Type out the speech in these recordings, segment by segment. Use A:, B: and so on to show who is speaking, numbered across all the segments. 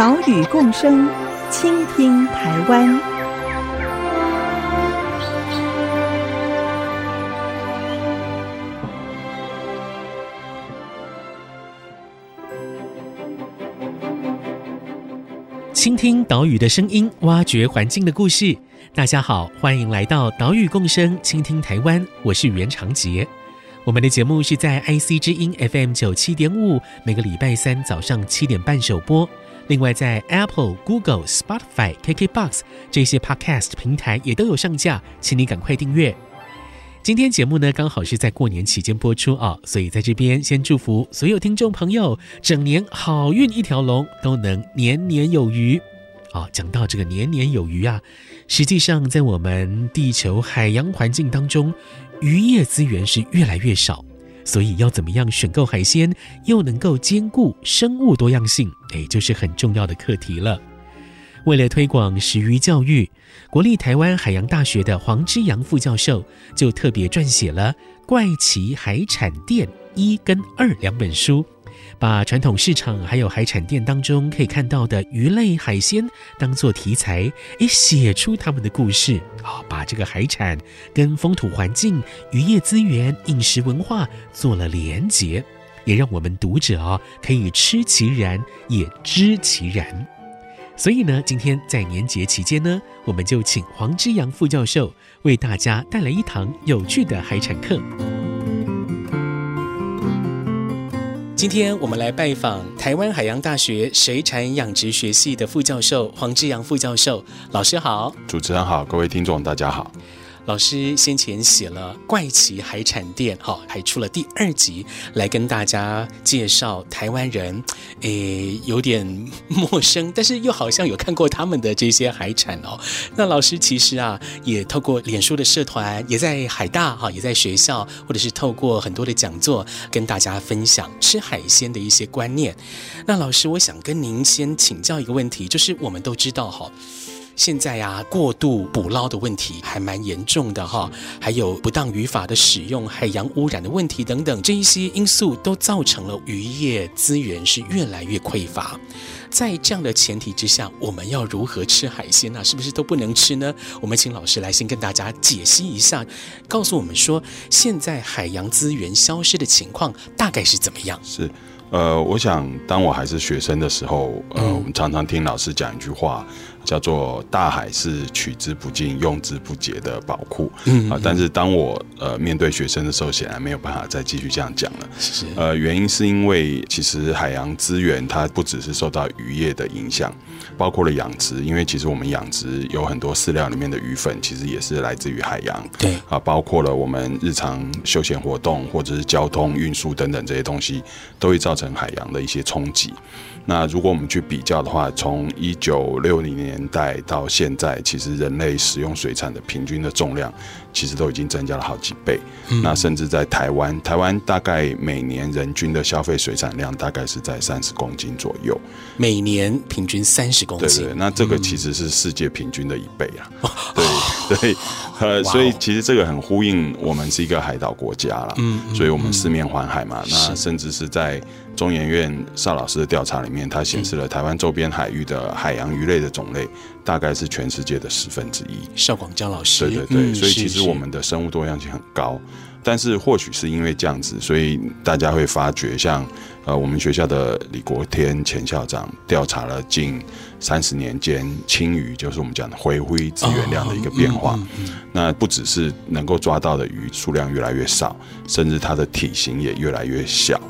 A: 岛屿共生，倾听台湾。
B: 倾听岛屿的声音，挖掘环境的故事。大家好，欢迎来到岛屿共生，倾听台湾。我是袁长杰。我们的节目是在 IC 之音 FM 九七点五，每个礼拜三早上七点半首播。另外，在 Apple、Google、Spotify、KKBox 这些 Podcast 平台也都有上架，请你赶快订阅。今天节目呢，刚好是在过年期间播出啊，所以在这边先祝福所有听众朋友，整年好运一条龙，都能年年有余。啊，讲到这个年年有余啊，实际上在我们地球海洋环境当中，渔业资源是越来越少。所以要怎么样选购海鲜，又能够兼顾生物多样性，哎，就是很重要的课题了。为了推广食鱼教育，国立台湾海洋大学的黄之阳副教授就特别撰写了《怪奇海产店一》跟《二》两本书。把传统市场还有海产店当中可以看到的鱼类海鲜当做题材，也写出他们的故事啊，把这个海产跟风土环境、渔业资源、饮食文化做了连结，也让我们读者啊可以吃其然，也知其然。所以呢，今天在年节期间呢，我们就请黄之阳副教授为大家带来一堂有趣的海产课。今天我们来拜访台湾海洋大学水产养殖学系的副教授黄志阳副教授，老师好。
C: 主持人好，各位听众大家好。
B: 老师先前写了《怪奇海产店》，哈，还出了第二集来跟大家介绍台湾人，诶，有点陌生，但是又好像有看过他们的这些海产哦。那老师其实啊，也透过脸书的社团，也在海大哈，也在学校，或者是透过很多的讲座，跟大家分享吃海鲜的一些观念。那老师，我想跟您先请教一个问题，就是我们都知道哈。现在呀、啊，过度捕捞的问题还蛮严重的哈，还有不当渔法的使用、海洋污染的问题等等，这一些因素都造成了渔业资源是越来越匮乏。在这样的前提之下，我们要如何吃海鲜呢？是不是都不能吃呢？我们请老师来先跟大家解析一下，告诉我们说，现在海洋资源消失的情况大概是怎么样？
C: 是，呃，我想当我还是学生的时候，呃，我们常常听老师讲一句话。叫做大海是取之不尽、用之不竭的宝库。嗯啊，但是当我呃面对学生的时候，显然没有办法再继续这样讲了。呃，原因是因为其实海洋资源它不只是受到渔业的影响，包括了养殖，因为其实我们养殖有很多饲料里面的鱼粉，其实也是来自于海洋。对啊，包括了我们日常休闲活动或者是交通运输等等这些东西，都会造成海洋的一些冲击。那如果我们去比较的话，从一九六零年代到现在，其实人类使用水产的平均的重量，其实都已经增加了好几倍。嗯、那甚至在台湾，台湾大概每年人均的消费水产量大概是在三十公斤左右。
B: 每年平均三十公斤。
C: 对对，那这个其实是世界平均的一倍啊。嗯、对对，呃，所以其实这个很呼应我们是一个海岛国家了。嗯，所以我们四面环海嘛，嗯、那甚至是在。中研院邵老师的调查里面，它显示了台湾周边海域的海洋鱼类的种类，大概是全世界的十分之一。
B: 邵广江老师，
C: 对对对，嗯、所以其实我们的生物多样性很高，但是或许是因为这样子，所以大家会发觉，像呃我们学校的李国天前校长调查了近三十年间青鱼，就是我们讲的回归资源量的一个变化。哦嗯嗯嗯、那不只是能够抓到的鱼数量越来越少，甚至它的体型也越来越小。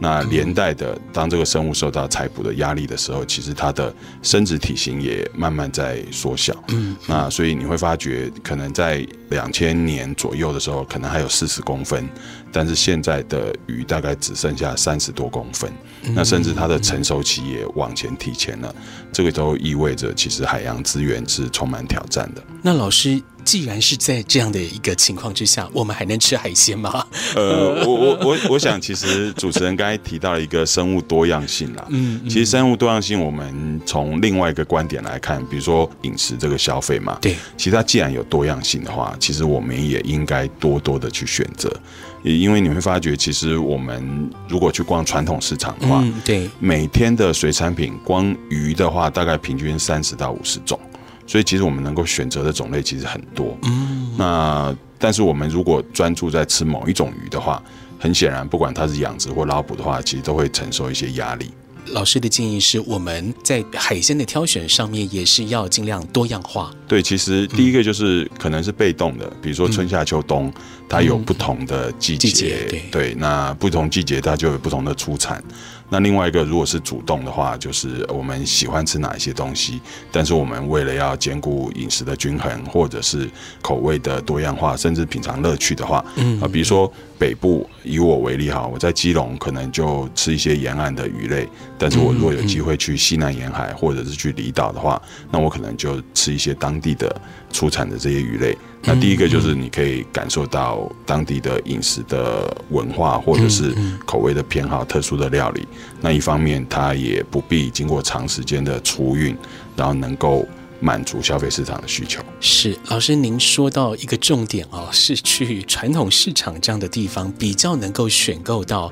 C: 那连带的，当这个生物受到采捕的压力的时候，其实它的生殖体型也慢慢在缩小。嗯，那所以你会发觉，可能在两千年左右的时候，可能还有四十公分，但是现在的鱼大概只剩下三十多公分，嗯、那甚至它的成熟期也往前提前了。这个都意味着，其实海洋资源是充满挑战的。
D: 那老师。既然是在这样的一个情况之下，我们还能吃海鲜吗？
C: 呃，我我我我想，其实主持人刚才提到了一个生物多样性啦。嗯，其实生物多样性，我们从另外一个观点来看，比如说饮食这个消费嘛，
D: 对，
C: 其实它既然有多样性的话，其实我们也应该多多的去选择，也因为你会发觉，其实我们如果去逛传统市场的话，
D: 嗯，对，
C: 每天的水产品，光鱼的话，大概平均三十到五十种。所以其实我们能够选择的种类其实很多，嗯，那但是我们如果专注在吃某一种鱼的话，很显然不管它是养殖或捞捕的话，其实都会承受一些压力。
D: 老师的建议是我们在海鲜的挑选上面也是要尽量多样化。
C: 对，其实第一个就是可能是被动的，比如说春夏秋冬，它有不同的季节，对，那不同季节它就有不同的出产。那另外一个，如果是主动的话，就是我们喜欢吃哪一些东西，但是我们为了要兼顾饮食的均衡，或者是口味的多样化，甚至品尝乐趣的话，嗯啊，比如说北部以我为例哈，我在基隆可能就吃一些沿岸的鱼类，但是我如果有机会去西南沿海或者是去离岛的话，那我可能就吃一些当地的出产的这些鱼类。那第一个就是你可以感受到当地的饮食的文化，或者是口味的偏好，特殊的料理。那一方面，它也不必经过长时间的储运，然后能够满足消费市场的需求。
D: 是老师，您说到一个重点哦，是去传统市场这样的地方，比较能够选购到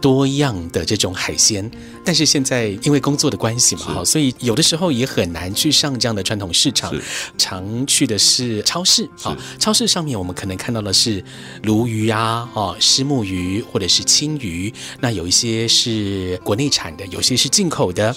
D: 多样的这种海鲜。但是现在因为工作的关系嘛，哈，所以有的时候也很难去上这样的传统市场，常去的是超市啊。超市上面我们可能看到的是鲈鱼啊，哦，虱目鱼或者是青鱼。那有一些是国内产的，有些是进口的，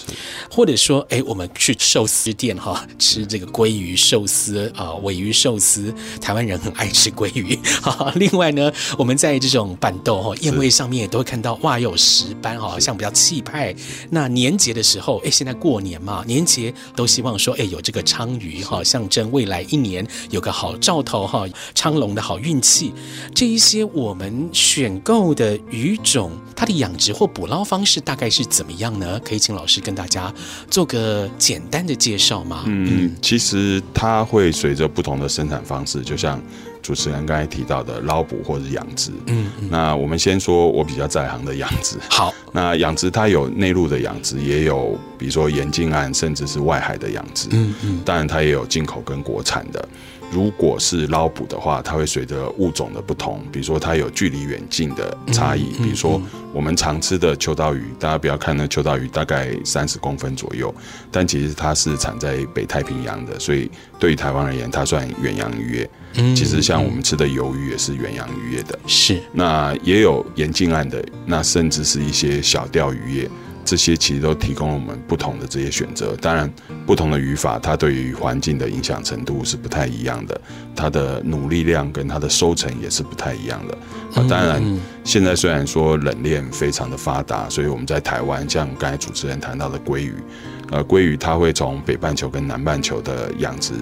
D: 或者说，哎，我们去寿司店哈，吃这个鲑鱼寿司啊，尾鱼寿司，台湾人很爱吃鲑鱼。哈，另外呢，我们在这种板豆哈宴会上面也都会看到，哇，有石斑哈，像比较气派。那年节的时候，哎，现在过年嘛，年节都希望说，哎，有这个鲳鱼哈，象征未来一年有个好兆头哈，昌隆的好运气。这一些我们选购的鱼种，它的养殖或捕捞方式大概是怎么样呢？可以请老师跟大家做个简单的介绍吗？
C: 嗯，其实它会随着不同的生产方式，就像。主持人刚才提到的捞捕或者养殖，嗯，嗯，那我们先说我比较在行的养殖。
D: 好，
C: 那养殖它有内陆的养殖，也有比如说沿近岸甚至是外海的养殖，嗯嗯，当然它也有进口跟国产的。如果是捞捕的话，它会随着物种的不同，比如说它有距离远近的差异。比如说我们常吃的秋刀鱼，大家不要看那秋刀鱼大概三十公分左右，但其实它是产在北太平洋的，所以对于台湾而言，它算远洋渔业。其实像我们吃的鱿鱼也是远洋渔业的。
D: 是。那
C: 也有沿近岸的，那甚至是一些小钓鱼业。这些其实都提供了我们不同的这些选择。当然，不同的语法，它对于环境的影响程度是不太一样的。它的努力量跟它的收成也是不太一样的。啊，当然，现在虽然说冷链非常的发达，所以我们在台湾，像刚才主持人谈到的鲑鱼，呃，鲑鱼它会从北半球跟南半球的养殖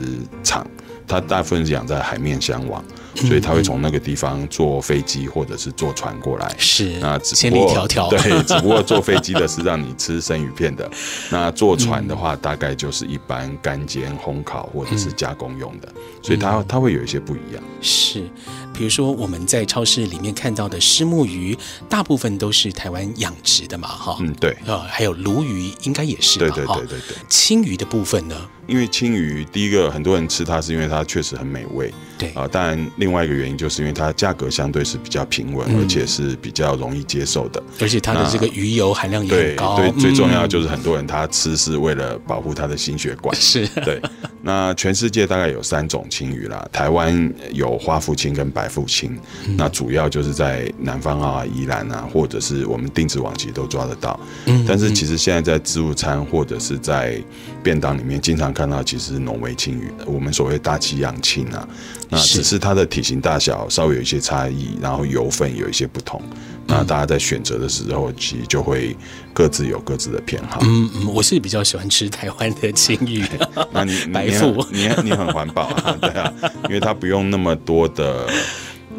C: 场。它大部分是养在海面相往，所以它会从那个地方坐飞机或者是坐船过来。
D: 是，
C: 那只
D: 千里迢迢。
C: 对，只不过坐飞机的是让你吃生鱼片的，那坐船的话大概就是一般干煎、烘烤或者是加工用的，所以它它会有一些不一样。
D: 是。比如说，我们在超市里面看到的虱目鱼，大部分都是台湾养殖的嘛，哈。
C: 嗯，对。
D: 啊，还有鲈鱼，应该也是。
C: 对对对对对。
D: 青鱼的部分呢？
C: 因为青鱼，第一个很多人吃它是因为它确实很美味。
D: 对
C: 啊，当然另外一个原因就是因为它价格相对是比较平稳，而且是比较容易接受的。
D: 而且它的这个鱼油含量也高。
C: 对对，最重要就是很多人他吃是为了保护他的心血管。
D: 是。
C: 对。那全世界大概有三种青鱼啦，台湾有花腹青跟白腹青，嗯、那主要就是在南方啊、宜兰啊，或者是我们定置网其实都抓得到。嗯，但是其实现在在自助餐或者是在便当里面，经常看到其实是浓味青鱼，我们所谓大气样青啊，那只是它的体型大小稍微有一些差异，然后油分有一些不同。那大家在选择的时候，其实就会各自有各自的偏好。
D: 嗯嗯，我是比较喜欢吃台湾的青鱼。
C: 那你
D: 白腹，
C: 你你，你很环保啊，对啊，因为它不用那么多的。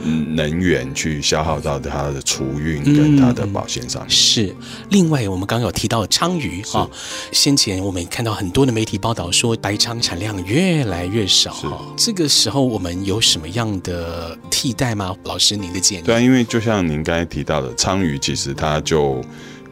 C: 能源去消耗到它的储运跟它的保鲜上面、嗯、
D: 是。另外，我们刚刚有提到鲳鱼哈，先前我们也看到很多的媒体报道说白鲳产量越来越少哈。这个时候我们有什么样的替代吗？老师，您的建议？
C: 对啊，因为就像您刚才提到的，鲳鱼其实它就。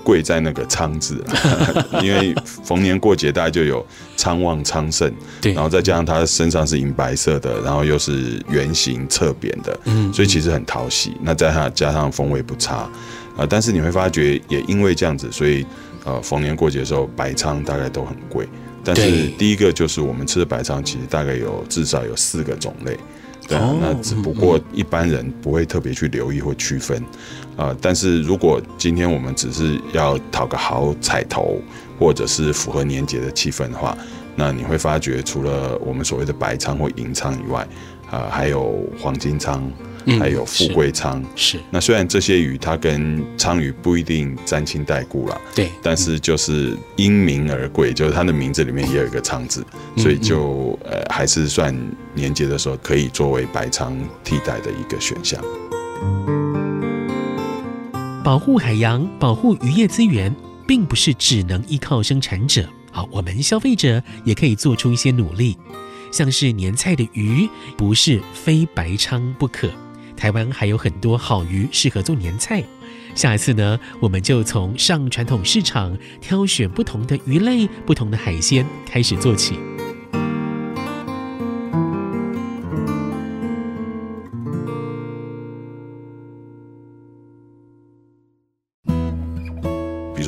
C: 贵在那个昌字，因为逢年过节大家就有昌旺昌盛，对，然后再加上它身上是银白色的，然后又是圆形侧扁的，嗯，所以其实很讨喜。那再加加上风味不差，呃，但是你会发觉也因为这样子，所以呃逢年过节的时候白仓大概都很贵。但是第一个就是我们吃的白仓其实大概有至少有四个种类。对啊，那只不过一般人不会特别去留意或区分，啊、呃，但是如果今天我们只是要讨个好彩头，或者是符合年节的气氛的话，那你会发觉除了我们所谓的白仓或银仓以外，啊、呃，还有黄金仓。还有富贵仓、嗯、是，那虽然这些鱼它跟仓鱼不一定沾亲带故啦，对，但是就是因名而贵，就是它的名字里面也有一个仓字，所以就呃还是算年节的时候可以作为白仓替代的一个选项。
B: 保护海洋、保护渔业资源，并不是只能依靠生产者，好，我们消费者也可以做出一些努力，像是年菜的鱼，不是非白鲳不可。台湾还有很多好鱼适合做年菜。下一次呢，我们就从上传统市场挑选不同的鱼类、不同的海鲜开始做起。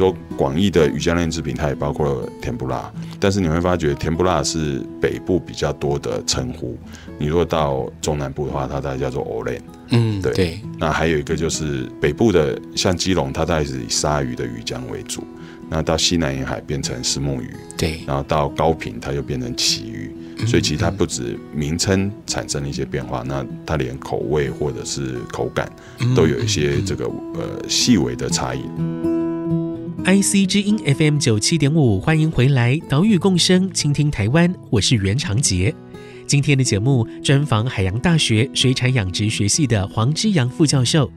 C: 说广义的鱼酱腌制品，它也包括了甜不辣。但是你会发觉，甜不辣是北部比较多的称呼。你如果到中南部的话，它大概叫做欧蕾。嗯，对。对，那还有一个就是北部的，像基隆，它大概是以鲨鱼的鱼浆为主。那到西南沿海变成石目鱼。对。然后到高屏，它又变成旗鱼。所以其实它不止名称产生了一些变化，那它连口味或者是口感都有一些这个呃细微的差异。
B: IC 之音 FM 九七点五，欢迎回来，岛屿共生，倾听台湾，我是袁长杰。今天的节目专访海洋大学水产养殖学系的黄之阳副教授。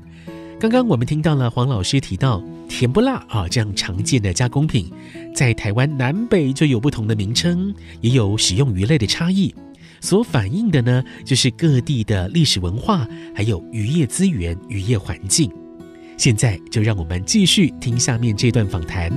B: 刚刚我们听到了黄老师提到甜不辣啊，这样常见的加工品，在台湾南北就有不同的名称，也有使用鱼类的差异。所反映的呢，就是各地的历史文化，还有渔业资源、渔业环境。现在就让我们继续听下面这段访谈。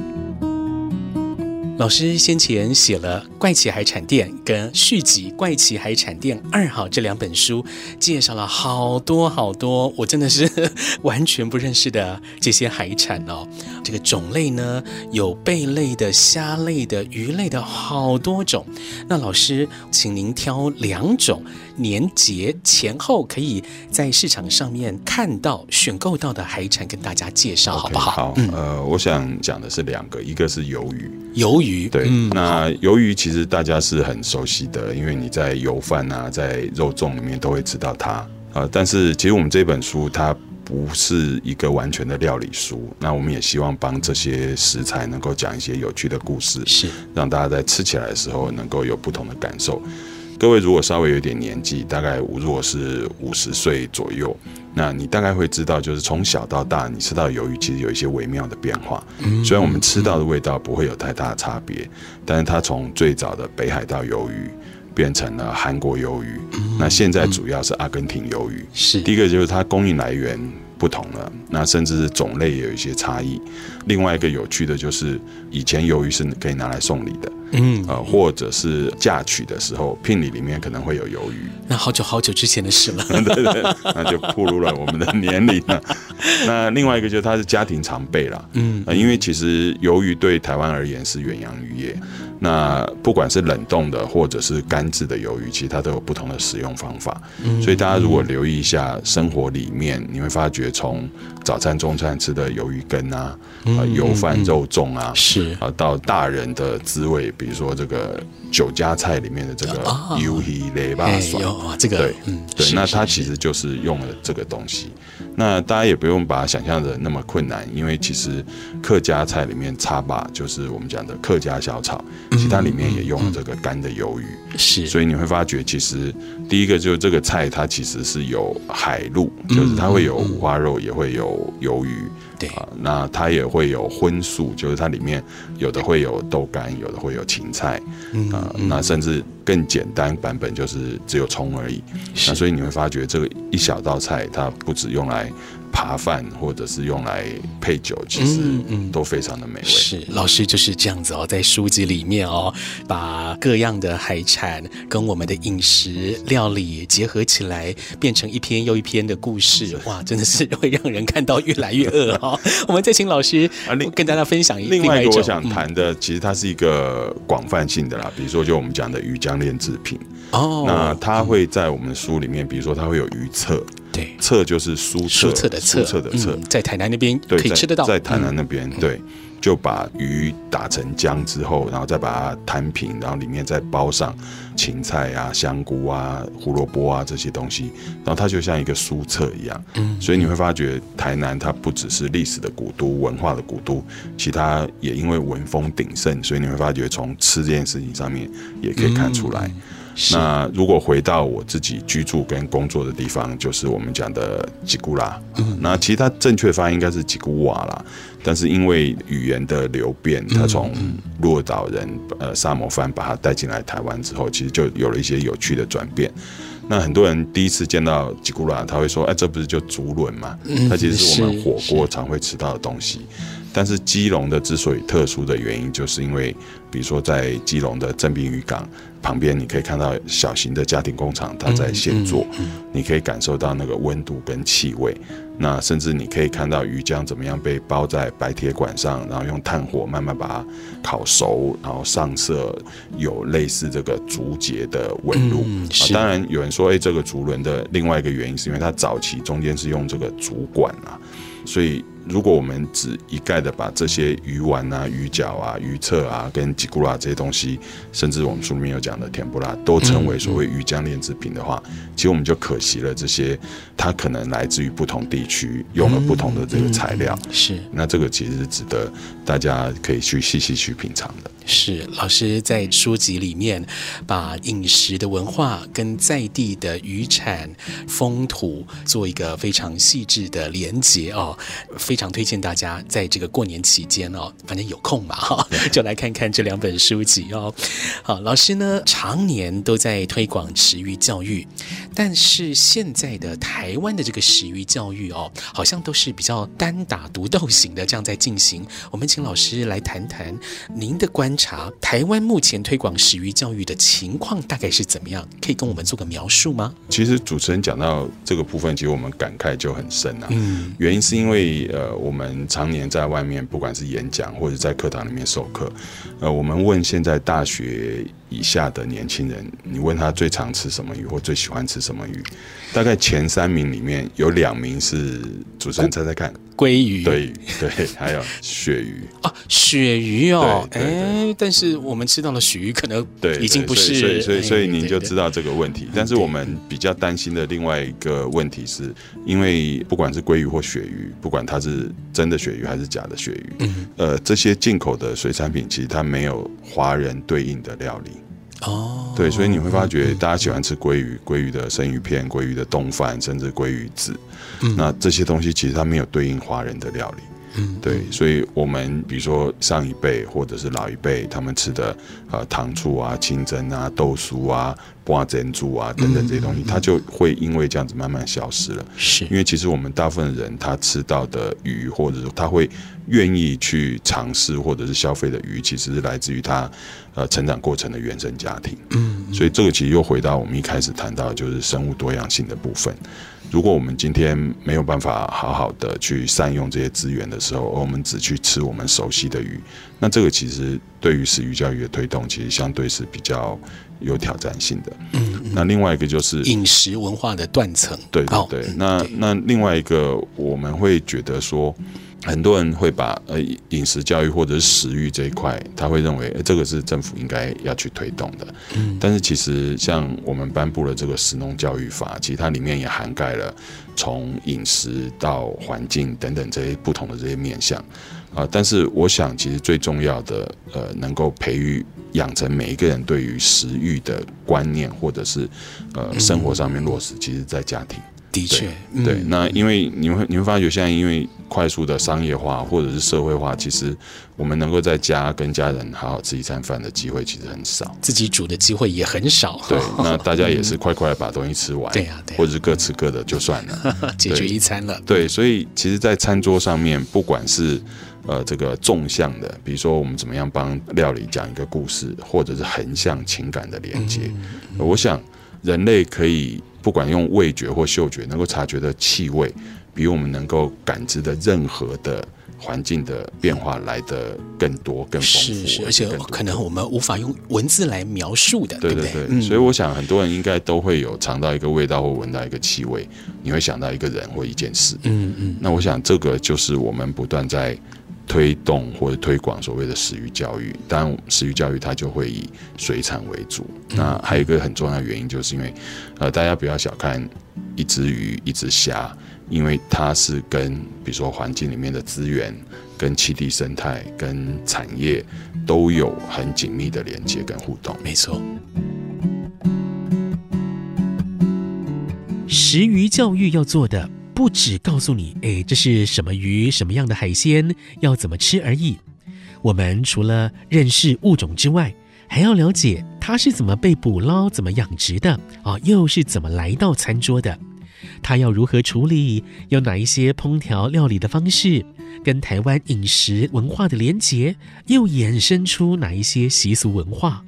D: 老师先前写了《怪奇海产店》跟续集《怪奇海产店二号》这两本书，介绍了好多好多我真的是 完全不认识的这些海产哦。这个种类呢，有贝类的、虾类的、鱼类的好多种。那老师，请您挑两种年节前后可以在市场上面看到、选购到的海产，跟大家介绍好不好？Okay,
C: 好，嗯、呃，我想讲的是两个，一个是鱿鱼，
D: 鱿鱼。鱼
C: 对，嗯、那鱿鱼其实大家是很熟悉的，因为你在油饭啊，在肉粽里面都会吃到它啊、呃。但是其实我们这本书它不是一个完全的料理书，那我们也希望帮这些食材能够讲一些有趣的故事，是让大家在吃起来的时候能够有不同的感受。各位如果稍微有点年纪，大概如果是五十岁左右，那你大概会知道，就是从小到大，你吃到鱿鱼其实有一些微妙的变化。虽然我们吃到的味道不会有太大的差别，但是它从最早的北海道鱿鱼变成了韩国鱿鱼，那现在主要是阿根廷鱿鱼。是第一个就是它供应来源不同了，那甚至是种类也有一些差异。另外一个有趣的就是，以前鱿鱼是可以拿来送礼的。嗯，呃，或者是嫁娶的时候，聘礼里面可能会有鱿鱼。
D: 那好久好久之前的事了，
C: 对对对，那就暴露了我们的年龄了。那另外一个就是它是家庭常备啦，嗯，呃，因为其实鱿鱼对台湾而言是远洋渔业。那不管是冷冻的或者是干制的鱿鱼，其实它都有不同的使用方法。嗯，所以大家如果留意一下生活里面，你会发觉从早餐、中餐吃的鱿鱼羹啊，啊油饭肉粽啊，
D: 是。
C: 啊，到大人的滋味，比如说这个酒家菜里面的这个鱿鱼雷巴蒜，
D: 这个
C: 对，嗯，对，那它其实就是用了这个东西。那大家也不用把它想象的那么困难，因为其实客家菜里面插把就是我们讲的客家小炒，其他里面也用了这个干的鱿鱼，
D: 是，
C: 所以你会发觉其实第一个就是这个菜它其实是有海陆，就是它会有五花肉，也会有鱿鱼。
D: 对。
C: 啊，那它也会有荤素，就是它里面有的会有豆干，有的会有芹菜，嗯、呃、那甚至更简单版本就是只有葱而已。那所以你会发觉这个一小道菜，它不止用来。扒饭或者是用来配酒，其实都非常的美味。
D: 是老师就是这样子哦，在书籍里面哦，把各样的海产跟我们的饮食料理结合起来，变成一篇又一篇的故事。哇，真的是会让人看到越来越饿哦。我们再请老师啊，跟大家分享一
C: 另外一个我想谈的，其实它是一个广泛性的啦，比如说就我们讲的鱼浆炼制品哦，那它会在我们书里面，比如说它会有鱼册。
D: 对，
C: 册就是
D: 书册，的
C: 册，册的
D: 册，在台南那边可以吃得到。
C: 在台南那边，对，就把鱼打成浆之后，然后再把它摊平，然后里面再包上芹菜啊、香菇啊、胡萝卜啊这些东西，然后它就像一个书册一样。嗯，所以你会发觉台南它不只是历史的古都、文化的古都，其他也因为文风鼎盛，所以你会发觉从吃这件事情上面也可以看出来。嗯那如果回到我自己居住跟工作的地方，就是我们讲的吉古拉。嗯，那其实它正确发音应该是吉古瓦啦，但是因为语言的流变，它从鹿岛人呃萨摩藩把它带进来台湾之后，其实就有了一些有趣的转变。那很多人第一次见到吉古拉，他会说：“哎，这不是就竹轮吗？它其实是我们火锅常会吃到的东西。”但是基隆的之所以特殊的原因，就是因为，比如说在基隆的正滨渔港旁边，你可以看到小型的家庭工厂，它在现做，你可以感受到那个温度跟气味。那甚至你可以看到鱼浆怎么样被包在白铁管上，然后用炭火慢慢把它烤熟，然后上色，有类似这个竹节的纹路。啊，当然有人说，哎，这个竹轮的另外一个原因是因为它早期中间是用这个竹管啊，所以。如果我们只一概的把这些鱼丸啊、鱼饺啊、鱼册啊、跟吉古拉这些东西，甚至我们书里面有讲的甜不辣，都称为所谓鱼浆炼制品的话，其实我们就可惜了这些，它可能来自于不同地区，用了不同的这个材料。是，那这个其实是值得大家可以去细细去品尝的。
D: 是老师在书籍里面把饮食的文化跟在地的渔产风土做一个非常细致的连结哦，非常推荐大家在这个过年期间哦，反正有空嘛哈，就来看看这两本书籍哦。好，老师呢常年都在推广食育教育，但是现在的台湾的这个食育教育哦，好像都是比较单打独斗型的这样在进行。我们请老师来谈谈您的观察台湾目前推广始于教育的情况大概是怎么样？可以跟我们做个描述吗？
C: 其实主持人讲到这个部分，其实我们感慨就很深啊。嗯，原因是因为呃，我们常年在外面，不管是演讲或者在课堂里面授课，呃，我们问现在大学以下的年轻人，你问他最常吃什么鱼或最喜欢吃什么鱼，大概前三名里面有两名是主持人猜猜看。
D: 鲑鱼，
C: 对对，还有鳕鱼
D: 啊，鳕鱼哦，哎，但是我们吃到的鳕鱼可能对已经不是，
C: 所以所以所以您就知道这个问题。但是我们比较担心的另外一个问题是，因为不管是鲑鱼或鳕鱼，不管它是真的鳕鱼还是假的鳕鱼，嗯，呃，这些进口的水产品其实它没有华人对应的料理。哦，对，所以你会发觉大家喜欢吃鲑鱼，鲑鱼的生鱼片、鲑鱼的冻饭，甚至鲑鱼子。嗯，那这些东西其实它没有对应华人的料理。嗯，对，所以我们比如说上一辈或者是老一辈，他们吃的呃糖醋啊、清蒸啊、豆酥啊、花珍珠啊等等这些东西，它就会因为这样子慢慢消失了。是因为其实我们大部分人他吃到的鱼，或者说他会愿意去尝试或者是消费的鱼，其实是来自于他呃成长过程的原生家庭。嗯，所以这个其实又回到我们一开始谈到，就是生物多样性的部分。如果我们今天没有办法好好的去善用这些资源的时候，而我们只去吃我们熟悉的鱼，那这个其实对于食鱼教育的推动，其实相对是比较有挑战性的。嗯，那另外一个就是
D: 饮食文化的断层。
C: 对对对，哦、那对那另外一个我们会觉得说。很多人会把呃饮食教育或者是食欲这一块，他会认为这个是政府应该要去推动的。嗯，但是其实像我们颁布了这个食农教育法，其实它里面也涵盖了从饮食到环境等等这些不同的这些面向啊。但是我想，其实最重要的呃，能够培育养成每一个人对于食欲的观念，或者是呃生活上面落实，其实在家庭。
D: 的确，
C: 对，对，那因为你会你会发觉，现在因为快速的商业化或者是社会化，其实我们能够在家跟家人好好吃一餐饭的机会其实很少，
D: 自己煮的机会也很少。
C: 对，那大家也是快快把东西吃完，对呀，对，或者是各吃各的就算了，
D: 解决一餐了。
C: 对，所以其实，在餐桌上面，不管是呃这个纵向的，比如说我们怎么样帮料理讲一个故事，或者是横向情感的连接，我想人类可以。不管用味觉或嗅觉能够察觉的气味，比我们能够感知的任何的环境的变化来的更多、更丰富。
D: 是是，而且可能我们无法用文字来描述的，对对对。对对，
C: 所以我想很多人应该都会有尝到一个味道或闻到一个气味，你会想到一个人或一件事。嗯嗯。那我想这个就是我们不断在。推动或者推广所谓的食育教育，当然食育教育它就会以水产为主。那还有一个很重要的原因，就是因为呃，大家不要小看一只鱼、一只虾，因为它是跟比如说环境里面的资源、跟栖地生态、跟产业都有很紧密的连接跟互动。
D: 没错，
B: 食鱼教育要做的。不只告诉你，哎，这是什么鱼、什么样的海鲜，要怎么吃而已。我们除了认识物种之外，还要了解它是怎么被捕捞、怎么养殖的啊，又是怎么来到餐桌的。它要如何处理？有哪一些烹调料理的方式？跟台湾饮食文化的连结，又衍生出哪一些习俗文化？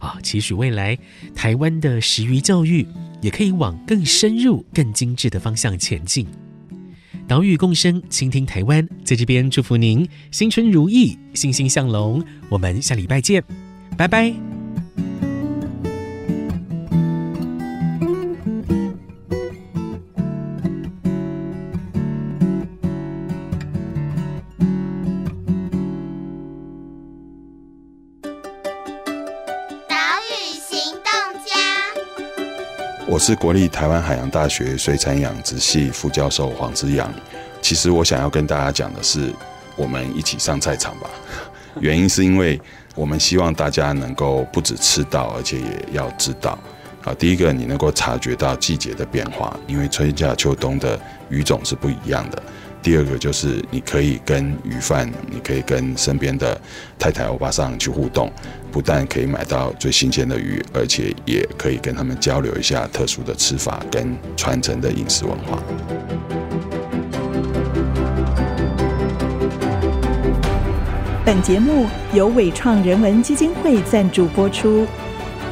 B: 啊，期许未来台湾的食育教育也可以往更深入、更精致的方向前进。岛屿共生，倾听台湾，在这边祝福您新春如意、欣欣向荣。我们下礼拜见，拜拜。
C: 是国立台湾海洋大学水产养殖系副教授黄之阳。其实我想要跟大家讲的是，我们一起上菜场吧。原因是因为我们希望大家能够不止吃到，而且也要知道。啊，第一个你能够察觉到季节的变化，因为春夏秋冬的鱼种是不一样的。第二个就是你可以跟鱼贩，你可以跟身边的太太欧巴桑去互动，不但可以买到最新鲜的鱼，而且也可以跟他们交流一下特殊的吃法跟传承的饮食文化。
A: 本节目由伟创人文基金会赞助播出。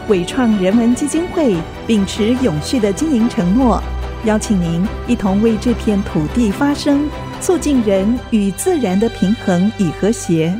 A: 伟创人文基金会秉持永续的经营承诺，邀请您一同为这片土地发声。促进人与自然的平衡与和谐。